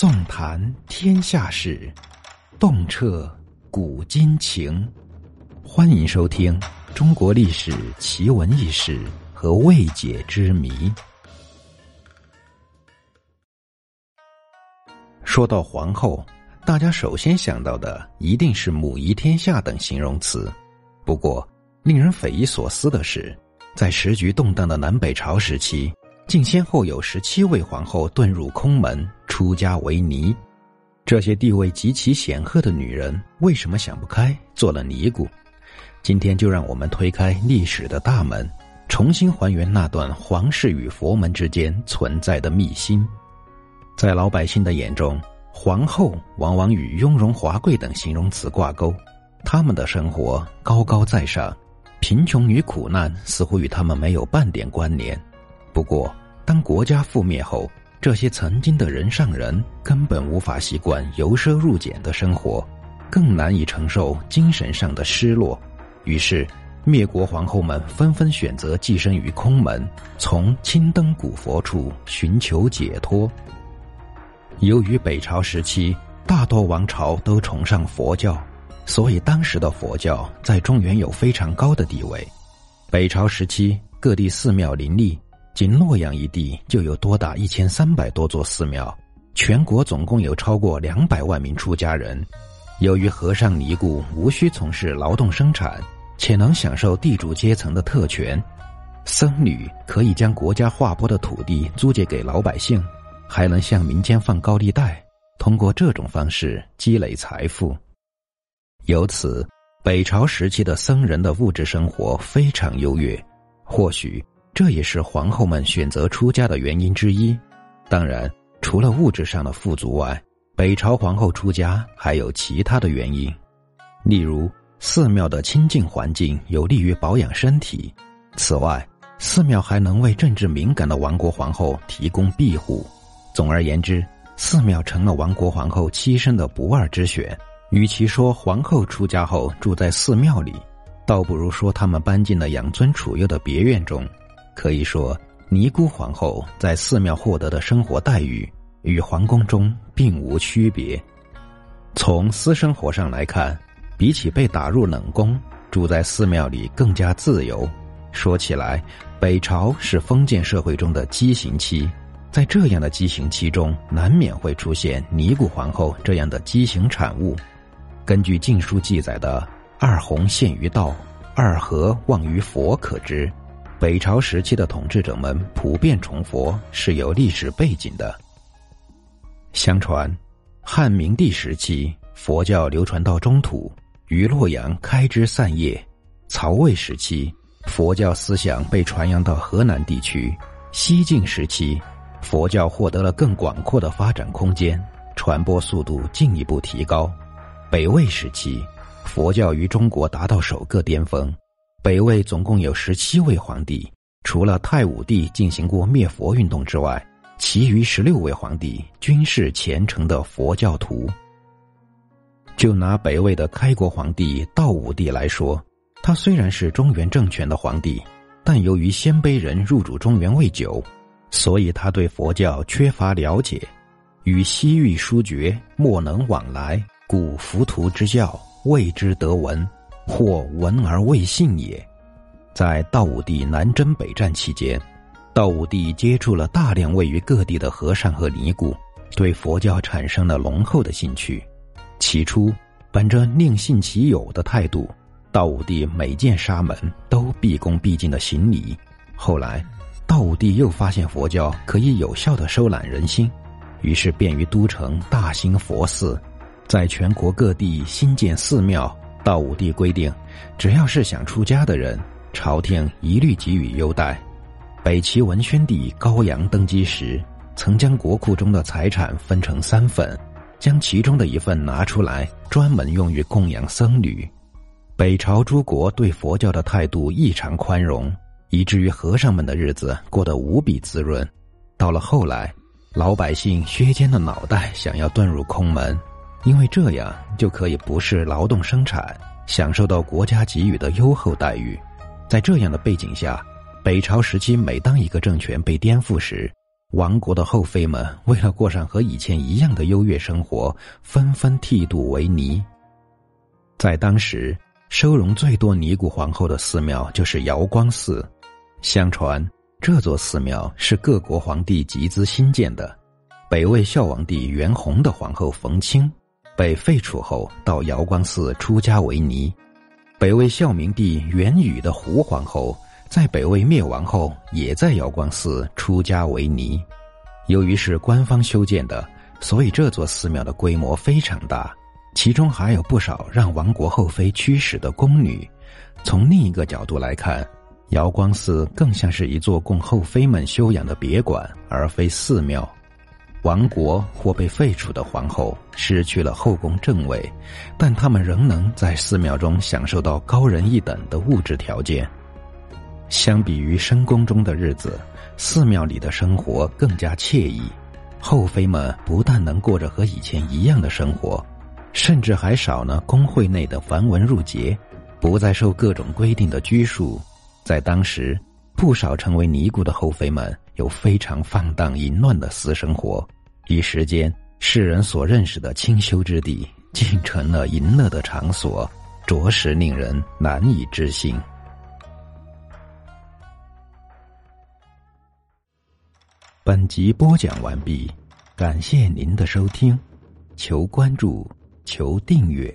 纵谈天下事，洞彻古今情。欢迎收听《中国历史奇闻异事和未解之谜》。说到皇后，大家首先想到的一定是“母仪天下”等形容词。不过，令人匪夷所思的是，在时局动荡的南北朝时期，竟先后有十七位皇后遁入空门，出家为尼。这些地位极其显赫的女人，为什么想不开，做了尼姑？今天就让我们推开历史的大门，重新还原那段皇室与佛门之间存在的秘辛。在老百姓的眼中，皇后往往与雍容华贵等形容词挂钩，他们的生活高高在上，贫穷与苦难似乎与他们没有半点关联。不过，当国家覆灭后，这些曾经的人上人根本无法习惯由奢入俭的生活，更难以承受精神上的失落。于是，灭国皇后们纷纷选择寄身于空门，从青灯古佛处寻求解脱。由于北朝时期大多王朝都崇尚佛教，所以当时的佛教在中原有非常高的地位。北朝时期各地寺庙林立，仅洛阳一地就有多达一千三百多座寺庙，全国总共有超过两百万名出家人。由于和尚尼姑无需从事劳动生产，且能享受地主阶层的特权，僧侣可以将国家划拨的土地租借给老百姓。还能向民间放高利贷，通过这种方式积累财富。由此，北朝时期的僧人的物质生活非常优越，或许这也是皇后们选择出家的原因之一。当然，除了物质上的富足外，北朝皇后出家还有其他的原因，例如寺庙的清净环境有利于保养身体。此外，寺庙还能为政治敏感的王国皇后提供庇护。总而言之，寺庙成了王国皇后栖身的不二之选。与其说皇后出家后住在寺庙里，倒不如说他们搬进了养尊处优的别院中。可以说，尼姑皇后在寺庙获得的生活待遇与皇宫中并无区别。从私生活上来看，比起被打入冷宫，住在寺庙里更加自由。说起来，北朝是封建社会中的畸形期。在这样的畸形期中，难免会出现尼姑皇后这样的畸形产物。根据《晋书》记载的“二红陷于道，二合忘于佛”，可知北朝时期的统治者们普遍崇佛是有历史背景的。相传，汉明帝时期佛教流传到中土，于洛阳开枝散叶；曹魏时期佛教思想被传扬到河南地区；西晋时期。佛教获得了更广阔的发展空间，传播速度进一步提高。北魏时期，佛教于中国达到首个巅峰。北魏总共有十七位皇帝，除了太武帝进行过灭佛运动之外，其余十六位皇帝均是虔诚的佛教徒。就拿北魏的开国皇帝道武帝来说，他虽然是中原政权的皇帝，但由于鲜卑人入主中原未久。所以他对佛教缺乏了解，与西域殊绝莫能往来，故浮屠之教未之得闻，或闻而未信也。在道武帝南征北战期间，道武帝接触了大量位于各地的和尚和尼姑，对佛教产生了浓厚的兴趣。起初，本着宁信其有的态度，道武帝每见沙门都毕恭毕敬的行礼。后来。道武帝又发现佛教可以有效的收揽人心，于是便于都城大兴佛寺，在全国各地新建寺庙。道武帝规定，只要是想出家的人，朝廷一律给予优待。北齐文宣帝高阳登基时，曾将国库中的财产分成三份，将其中的一份拿出来，专门用于供养僧侣。北朝诸国对佛教的态度异常宽容。以至于和尚们的日子过得无比滋润。到了后来，老百姓削尖了脑袋想要遁入空门，因为这样就可以不是劳动生产，享受到国家给予的优厚待遇。在这样的背景下，北朝时期每当一个政权被颠覆时，亡国的后妃们为了过上和以前一样的优越生活，纷纷剃度为尼。在当时，收容最多尼姑皇后的寺庙就是瑶光寺。相传，这座寺庙是各国皇帝集资新建的。北魏孝王帝元宏的皇后冯清被废除后，到瑶光寺出家为尼。北魏孝明帝元宇的胡皇后在北魏灭亡后，也在瑶光寺出家为尼。由于是官方修建的，所以这座寺庙的规模非常大。其中还有不少让亡国后妃驱使的宫女。从另一个角度来看，瑶光寺更像是一座供后妃们修养的别馆，而非寺庙。亡国或被废除的皇后失去了后宫正位，但他们仍能在寺庙中享受到高人一等的物质条件。相比于深宫中的日子，寺庙里的生活更加惬意。后妃们不但能过着和以前一样的生活。甚至还少呢，宫会内的繁文缛节，不再受各种规定的拘束。在当时，不少成为尼姑的后妃们有非常放荡淫乱的私生活，一时间，世人所认识的清修之地竟成了淫乐的场所，着实令人难以置信。本集播讲完毕，感谢您的收听，求关注。求订阅。